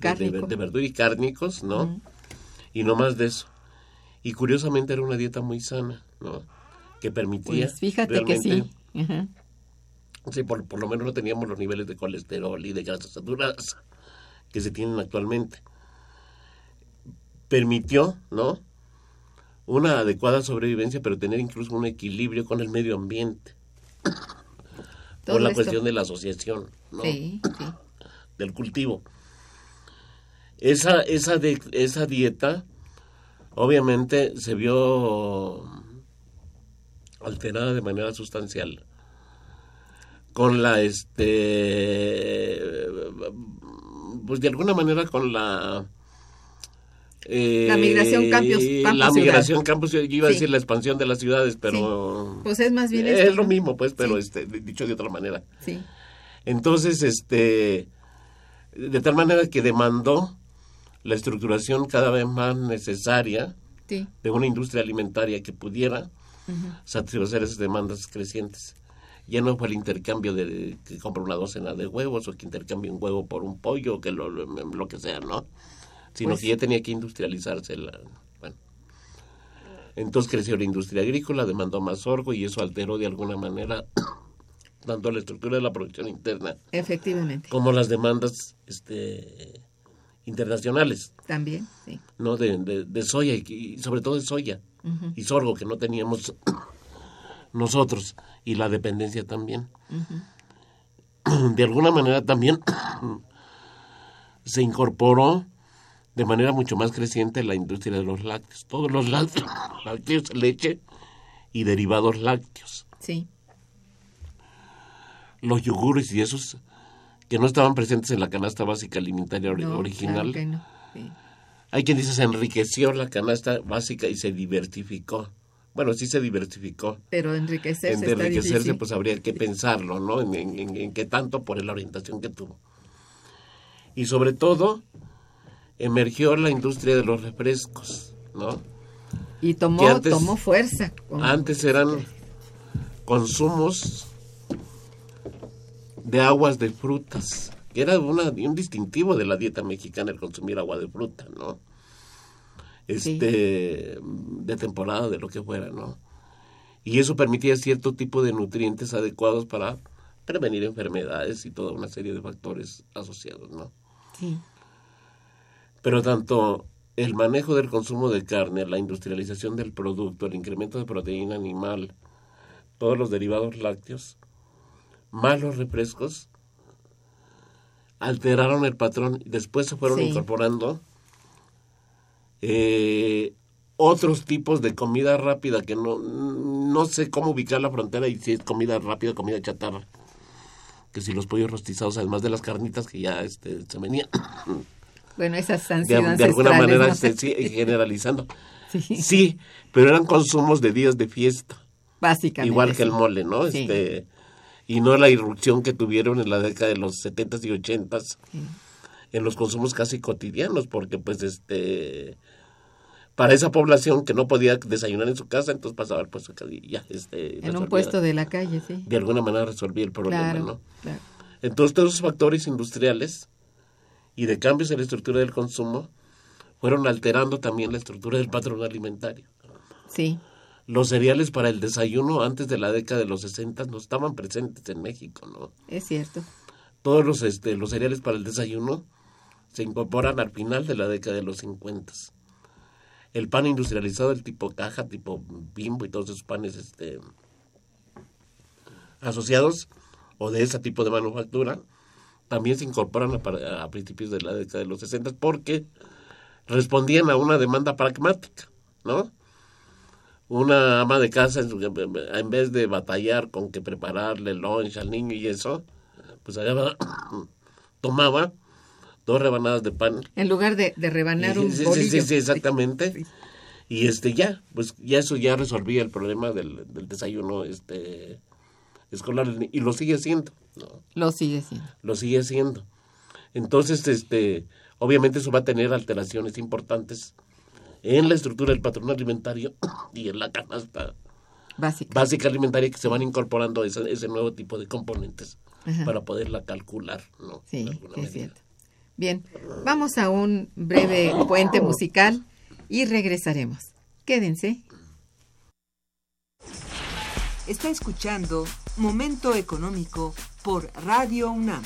verdura y cárnicos, ¿no? Y no más de eso. Y curiosamente era una dieta muy sana, ¿no? Que permitía. pues fíjate que sí. Ajá. Sí, por, por lo menos no teníamos los niveles de colesterol y de grasas saturadas que se tienen actualmente. Permitió, ¿no? Una adecuada sobrevivencia, pero tener incluso un equilibrio con el medio ambiente. Todo por la esto- cuestión de la asociación, ¿no? Sí, sí, del cultivo. Esa, esa, de, esa dieta obviamente se vio alterada de manera sustancial con la este pues de alguna manera con la eh, La migración campos- la migración campus yo iba a decir la expansión de las ciudades pero Pues es más bien es esto, lo ¿no? mismo pues pero Sí. este dicho de otra manera. Sí, entonces, este, de tal manera que demandó la estructuración cada vez más necesaria de una industria alimentaria que pudiera satisfacer esas demandas crecientes. Ya no fue el intercambio de que compra una docena de huevos o que intercambie un huevo por un pollo o que lo, lo, lo que sea, ¿no? Sino Pues- que ya tenía que industrializarse. La, bueno. Entonces creció la industria agrícola, demandó más sorgo y eso alteró de alguna manera tanto la estructura de la producción interna efectivamente, como las demandas este, internacionales, también, sí. ¿no? De, de, de soya y, y sobre todo de soya y sorgo que no teníamos nosotros y la dependencia también. De alguna manera también se incorporó de manera mucho más creciente la industria de los lácteos. Todos los lácteos, lácteos, leche y derivados lácteos. Sí, Los yogures y esos que no estaban presentes en la canasta básica alimentaria no, original. claro que no, sí. Hay quien dice se enriqueció la canasta básica y se diversificó. Bueno, sí se diversificó. Pero enriquecerse en enriquecerse pues habría que pensarlo, ¿no? En, en- en- en qué tanto por la orientación que tuvo. Y sobre todo emergió la industria de los refrescos, ¿no? y tomó, antes- tomó fuerza. con- Antes eran consumos de aguas de frutas, que era una, un distintivo de la dieta mexicana el consumir agua de fruta, ¿no? Este, de temporada, de lo que fuera, ¿no? Y eso permitía cierto tipo de nutrientes adecuados para prevenir enfermedades y toda una serie de factores asociados, ¿no? Sí, Pero tanto el manejo del consumo de carne, la industrialización del producto, el incremento de proteína animal, todos los derivados lácteos, más los refrescos, alteraron el patrón y después se fueron Sí. incorporando eh, otros tipos de comida rápida que no, no sé cómo ubicar la frontera y si es comida rápida, comida chatarra. Que si los pollos rostizados, además de las carnitas que ya este, se venían bueno, esas han de, sido de alguna manera ¿no? sí, generalizando. Sí, Sí, pero eran consumos de días de fiesta, básicamente. igual que el mole, ¿no? Sí. Este y no la irrupción que tuvieron en la década de los 70s y 80s en los consumos casi cotidianos, porque pues este para esa población que no podía desayunar en su casa, entonces pasaba pues y ya este En un puesto de la calle, sí. de alguna manera resolvía el problema, Claro, ¿no? claro. Entonces todos esos factores industriales y de cambios en la estructura del consumo fueron alterando también la estructura del patrón alimentario. Sí, Los cereales para el desayuno antes de la década de los 60 no estaban presentes en México, ¿no? es cierto. Todos los, este, los cereales para el desayuno se incorporan al final de la década de los 50. El pan industrializado, el tipo caja, tipo bimbo y todos esos panes este, asociados o de ese tipo de manufactura, también se incorporan a, a principios de la década de los 60 porque respondían a una demanda pragmática, ¿no? Una ama de casa, en, vez de batallar con que prepararle lunch al niño y eso, pues agarraba, tomaba dos rebanadas de pan En lugar de, de rebanar un sí, sí, bolillo. sí, sí, exactamente. Sí. Y este ya, pues ya eso ya resolvía el problema del, del desayuno este escolar y lo sigue haciendo, ¿no? Lo sigue siendo. Lo sigue haciendo. Entonces, este, obviamente eso va a tener alteraciones importantes en la estructura del patrón alimentario y en la canasta Básica. básica alimentaria que se van incorporando ese, ese nuevo tipo de componentes Ajá. para poderla calcular, ¿no? Sí, es cierto. Bien, vamos a un breve puente musical y regresaremos. Quédense. Está escuchando Momento Económico por Radio UNAM.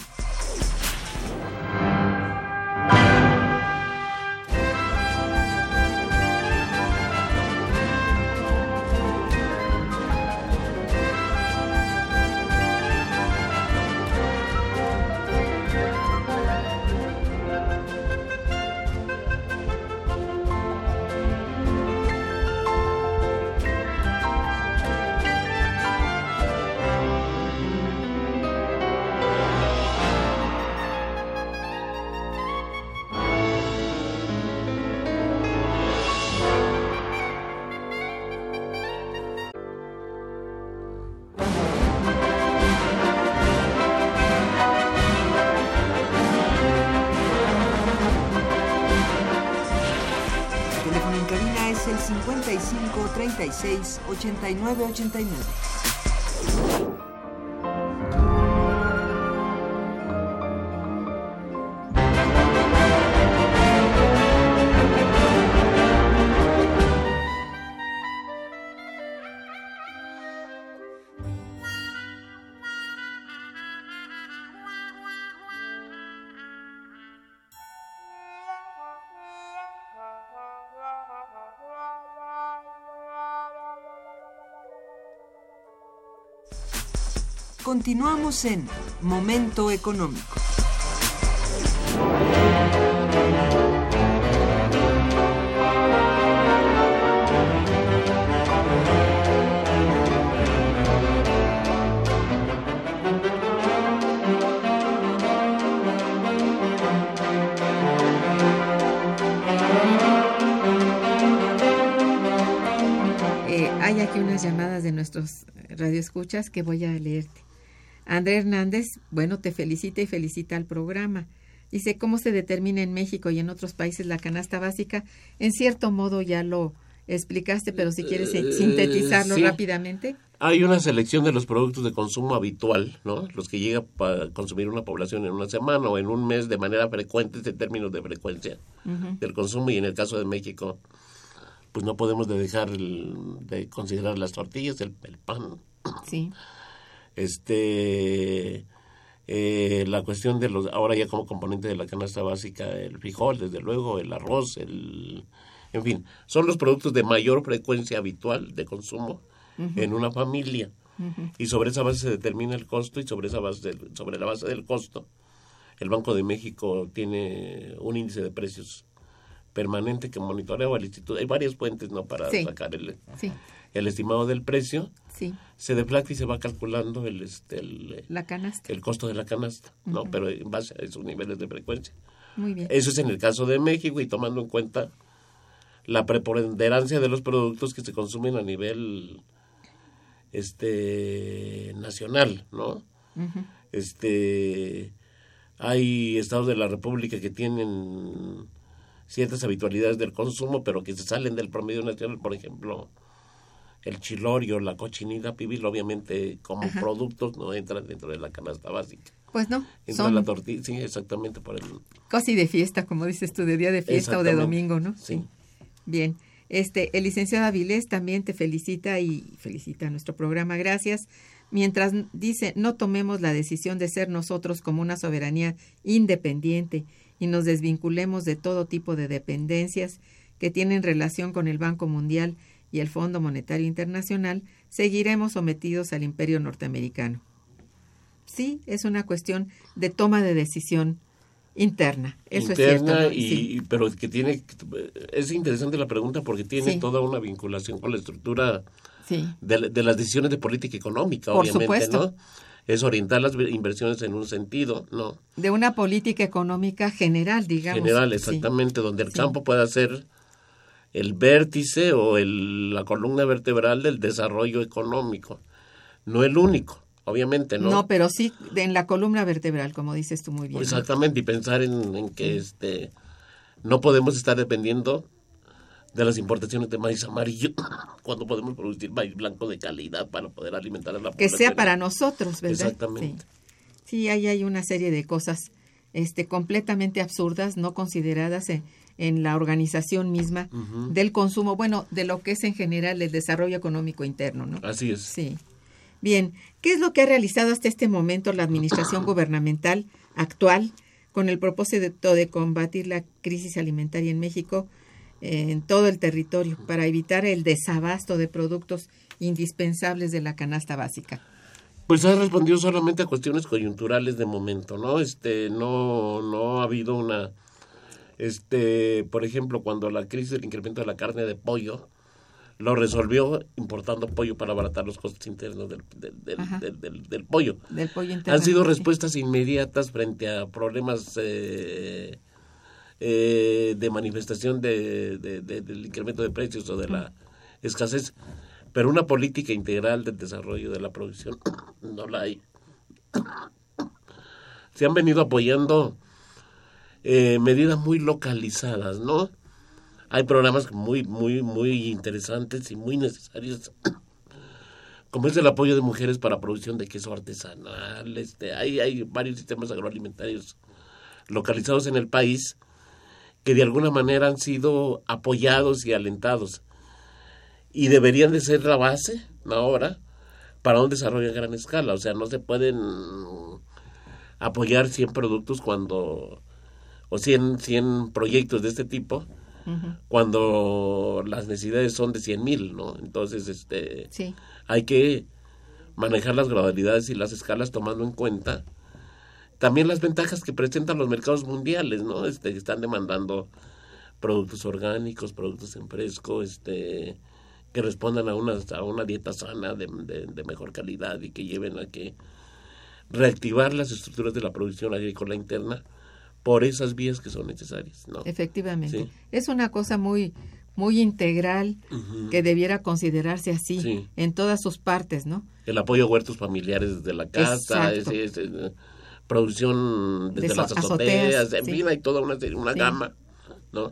36 89 89. Continuamos en Momento Económico. Eh, hay aquí unas llamadas de nuestros radioescuchas que voy a leerte. André Hernández, bueno, te felicita y felicita al programa. Dice, ¿cómo se determina en México y en otros países la canasta básica? En cierto modo ya lo explicaste, pero si quieres Eh, sintetizarlo sí. rápidamente. Hay una selección de los productos de consumo habitual, ¿no? Los que llega para consumir una población en una semana o en un mes de manera frecuente, en términos de frecuencia del consumo. Y en el caso de México, pues no podemos de dejar el- de considerar las tortillas, el, el pan, Sí, este eh, la cuestión de los ahora ya como componente de la canasta básica el frijol desde luego el arroz el en fin son los productos de mayor frecuencia habitual de consumo en una familia. Y sobre esa base se determina el costo y sobre esa base del- sobre la base del costo el Banco de México tiene un índice de precios permanente que monitorea el instituto. Hay varias fuentes no para Sí. sacar el, sí, el estimado del precio sí, se deflacta y se va calculando el este el, la canasta. el costo de la canasta, ¿no? Pero en base a esos niveles de frecuencia. Muy bien. Eso es en el caso de México y tomando en cuenta la preponderancia de los productos que se consumen a nivel este nacional, ¿no? Este hay estados de la República que tienen ciertas habitualidades del consumo, pero que se salen del promedio nacional, por ejemplo, el chilorio, la cochinita pibil, obviamente como Ajá. productos no entran dentro de la canasta básica. Pues no, Entra la son tortilla, sí, exactamente por el... casi de fiesta, como dices tú, de día de fiesta o de domingo, ¿no? Sí. Bien, este, el licenciado Avilés también te felicita y felicita a nuestro programa, gracias. Mientras dice, no tomemos la decisión de ser nosotros como una soberanía independiente y nos desvinculemos de todo tipo de dependencias que tienen relación con el Banco Mundial y el Fondo Monetario Internacional, seguiremos sometidos al imperio norteamericano. Sí, es una cuestión de toma de decisión interna. Eso es interna cierto. ¿no? y, Sí. pero que tiene es interesante la pregunta porque tiene Sí. toda una vinculación con la estructura Sí, de, de las decisiones de política económica Por obviamente supuesto. no es orientar las inversiones en un sentido no de una política económica general, digamos. general exactamente donde el campo pueda ser el vértice o el, la columna vertebral del desarrollo económico. No el único, obviamente, ¿no? No, pero sí en la columna vertebral, como dices tú muy bien. Exactamente, y pensar en, en que este no podemos estar dependiendo de las importaciones de maíz amarillo cuando podemos producir maíz blanco de calidad para poder alimentar a la Que población. sea para nosotros, ¿verdad? Exactamente. Sí, Sí, ahí hay una serie de cosas este, completamente absurdas, no consideradas en, en la organización misma del consumo, bueno, de lo que es en general el desarrollo económico interno, ¿no? Así es. Sí. Bien, ¿qué es lo que ha realizado hasta este momento la administración gubernamental actual con el propósito de combatir la crisis alimentaria en México eh, en todo el territorio para evitar el desabasto de productos indispensables de la canasta básica? Pues ha respondido solamente a cuestiones coyunturales de momento, ¿no? Este, no, no ha habido una, este, por ejemplo, cuando la crisis del incremento de la carne de pollo lo resolvió importando pollo para abaratar los costos internos del, del, del, del- pollo. Del pollo interno. Han sido respuestas inmediatas frente a problemas eh, eh, de manifestación de, de- de- del incremento de precios o de la escasez, pero una política integral del desarrollo de la producción no la hay. Se han venido apoyando eh, medidas muy localizadas, ¿no? Hay programas muy, muy, muy interesantes y muy necesarios como es el apoyo de mujeres para producción de queso artesanal, este, hay, hay varios sistemas agroalimentarios localizados en el país que de alguna manera han sido apoyados y alentados. Y deberían de ser la base ahora para un desarrollo a gran escala, o sea, no se pueden apoyar 100 productos cuando o 100, 100 proyectos de este tipo cuando las necesidades son de 100 mil, ¿no? Entonces, este, Sí. hay que manejar las gradualidades y las escalas tomando en cuenta también las ventajas que presentan los mercados mundiales, ¿no? Este, que están demandando productos orgánicos, productos en fresco, este, que respondan a una, a una dieta sana de, de- de mejor calidad y que lleven a que reactivar las estructuras de la producción agrícola interna por esas vías que son necesarias, ¿no? Efectivamente. Sí. Es una cosa muy muy integral que debiera considerarse así Sí. en todas sus partes, ¿no? el apoyo a huertos familiares desde la casa, eh, producción desde De las azoteas, azoteas, en sí. fin, hay toda una, una Sí. gama, ¿no?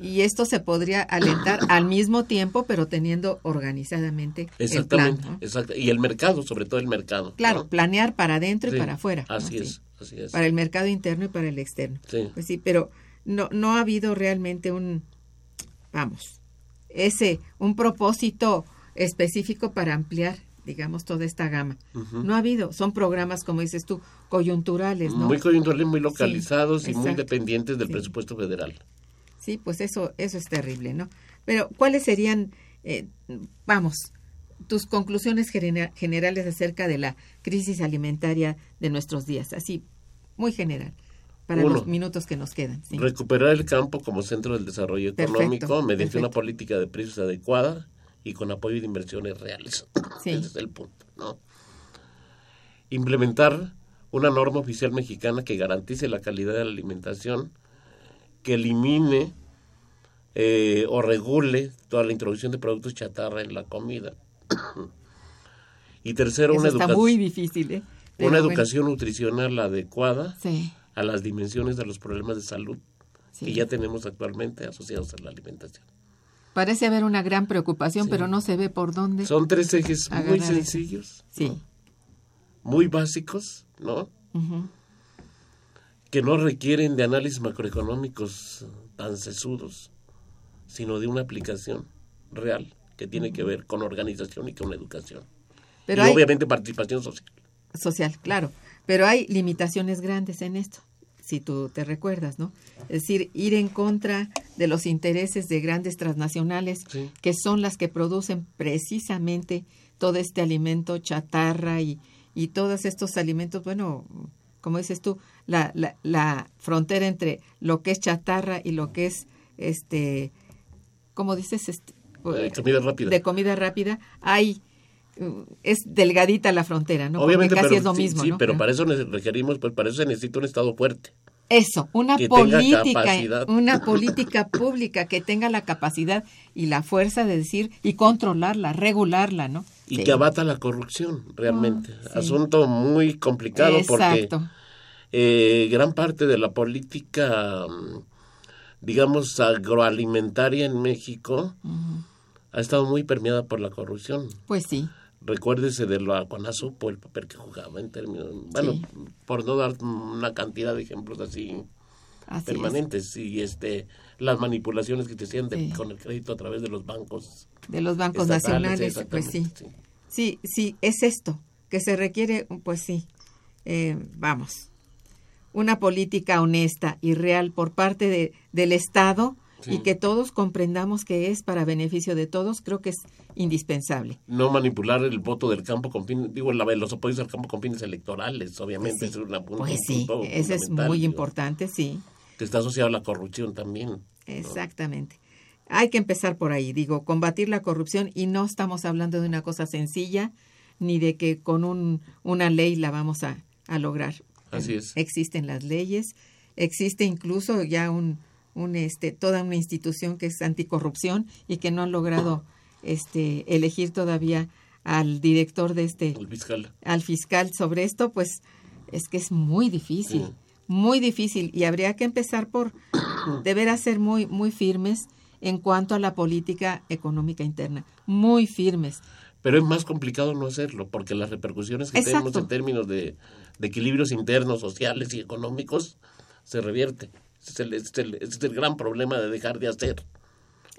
Y esto se podría alentar al mismo tiempo, pero teniendo organizadamente el Exactamente, plan. ¿no? exacto. Y el mercado, sobre todo el mercado. Claro, ¿no? planear para adentro y para afuera. Así Sí. es, así es. Para el mercado interno y para el externo. Sí. Pues sí, pero no, no ha habido realmente un, vamos, ese, un propósito específico para ampliar, digamos, toda esta gama. No ha habido, son programas, como dices tú, coyunturales, ¿no? Muy coyunturales, muy localizados y muy dependientes del Sí. presupuesto federal. Sí, pues eso, eso es terrible, ¿no? Pero, ¿cuáles serían, eh, vamos, tus conclusiones genera- generales acerca de la crisis alimentaria de nuestros días? Así, muy general, para Uno. los minutos que nos quedan. Sí. Recuperar el campo como centro del desarrollo Perfecto, económico mediante una política de precios adecuada y con apoyo de inversiones reales. Sí. Ese es el punto, ¿no? Implementar una norma oficial mexicana que garantice la calidad de la alimentación, que elimine eh, o regule toda la introducción de productos chatarra en la comida. y tercero, Eso una, está educa- muy difícil, ¿eh? Pero una bueno, educación nutricional adecuada sí, a las dimensiones de los problemas de salud sí. que ya tenemos actualmente asociados a la alimentación. Parece haber una gran preocupación, Sí. pero no se ve por dónde. Son tres ejes muy sencillos, Sí. muy básicos, ¿no? ujú. Que no requieren de análisis macroeconómicos tan sesudos, sino de una aplicación real que tiene que ver con organización y con educación. Pero y hay obviamente participación social. Social, claro. Pero hay limitaciones grandes en esto, si tú te recuerdas, ¿no? Es decir, ir en contra de los intereses de grandes transnacionales Sí. que son las que producen precisamente todo este alimento chatarra y, y todos estos alimentos, bueno, como dices tú, la, la, la frontera entre lo que es chatarra y lo que es, este, ¿cómo dices? Este, Eh, comida rápida. De comida rápida, hay, es delgadita la frontera, ¿no? obviamente, Porque casi pero, es lo sí, mismo, sí, ¿no? pero para eso requerimos, pues para eso se necesita un Estado fuerte, Eso, una que política, una política pública que tenga la capacidad y la fuerza de decir y controlarla, regularla, ¿no? y Sí. que abata la corrupción realmente. Ah, sí. Asunto muy complicado porque eh, gran parte de la política, digamos, agroalimentaria en México ha estado muy permeada por la corrupción. Pues sí, Recuérdese de la Conasupo, el papel que jugaba en términos, bueno, Sí. por no dar una cantidad de ejemplos así así es. permanentes y este las manipulaciones que se hacían de- Sí. con el crédito a través de los bancos De los bancos nacionales, pues sí. exactamente, Sí, sí, es esto, que se requiere, pues sí, eh, vamos, una política honesta y real por parte de, del Estado y Sí. que todos comprendamos que es para beneficio de todos, creo que es indispensable. no manipular el voto del campo con fines, digo, la, los apoyos al campo con fines electorales, obviamente Pues sí, es una, un Pues sí, punto eso es muy digo, importante, sí, Que está asociado a la corrupción también. ¿no? exactamente. Hay que empezar por ahí, digo, combatir la corrupción y no estamos hablando de una cosa sencilla ni de que con un, una ley la vamos a, a lograr. Así es. Existen las leyes, existe incluso ya un, un este toda una institución que es anticorrupción y que no han logrado este elegir todavía al director de este El fiscal. al fiscal sobre esto, pues es que es muy difícil, Sí. muy difícil y habría que empezar por deber ser muy muy firmes en cuanto a la política económica interna, muy firmes. Pero es más complicado no hacerlo, porque las repercusiones que tenemos en términos de, de equilibrios internos, sociales y económicos se revierte. Es el, es el gran problema de dejar de hacer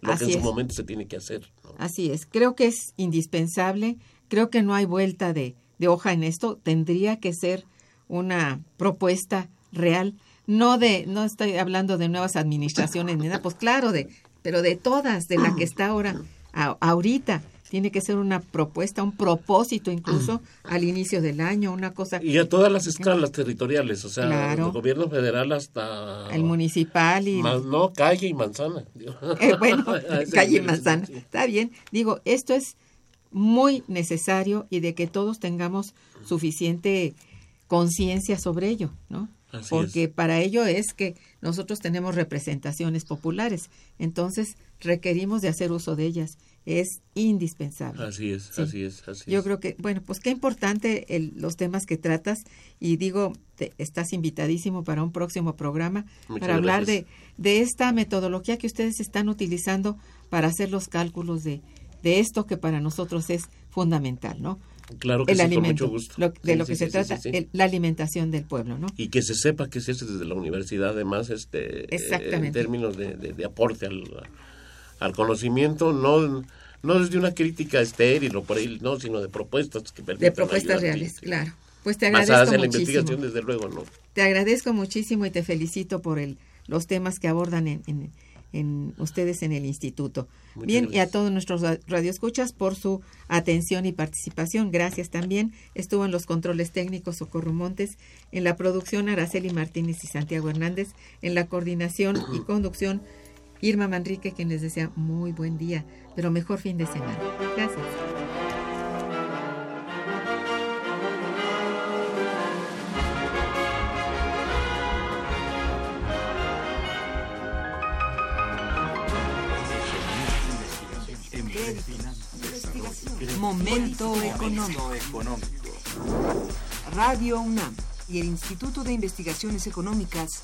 lo Así que en su es. momento se tiene que hacer. ¿no? Así es, creo que es indispensable, creo que no hay vuelta de, de hoja en esto, tendría que ser una propuesta real, no de, no estoy hablando de nuevas administraciones ni nada, pues claro, de, pero de todas, de la que está ahora, a- ahorita, tiene que ser una propuesta, un propósito incluso al inicio del año, una cosa, Y a todas las escalas territoriales, o sea, Claro. del gobierno federal hasta... el municipal y... No, calle y manzana. Eh, bueno, A ese calle y manzana. Está bien. Digo, esto es muy necesario y de que todos tengamos suficiente conciencia sobre ello, ¿no? Así Porque es. para ello es que nosotros tenemos representaciones populares, entonces requerimos de hacer uso de ellas. Es indispensable. Así es, Sí. así es, así Yo es. creo que, bueno, pues qué importante el- los temas que tratas y digo, te- estás invitadísimo para un próximo programa Muchas para hablar de, de esta metodología que ustedes están utilizando para hacer los cálculos de, de esto que para nosotros es fundamental, ¿no? Claro que el sí, con alimento, mucho gusto. lo- de Sí, lo que se sí, trata, el- la alimentación del pueblo, ¿no? y que se sepa que se hace desde la universidad además este eh, en términos de, de- de aporte al, al conocimiento no no desde una crítica estéril o por ahí no sino de propuestas que De permitan propuestas ayudar, reales, claro. Pues te basadas agradezco la investigación desde luego no Te agradezco muchísimo y te felicito por el, los temas que abordan en, en- en ustedes en el instituto. Muchas Bien, y a todos nuestros ra- radioescuchas por su atención y participación. Gracias también. Estuvo en los controles técnicos Socorro Montes, en la producción Araceli Martínez y Santiago Hernández, en la coordinación y conducción Irma Manrique, quien les desea muy buen día, pero mejor fin de semana. Gracias. Momento económico. Radio UNAM y el Instituto de Investigaciones Económicas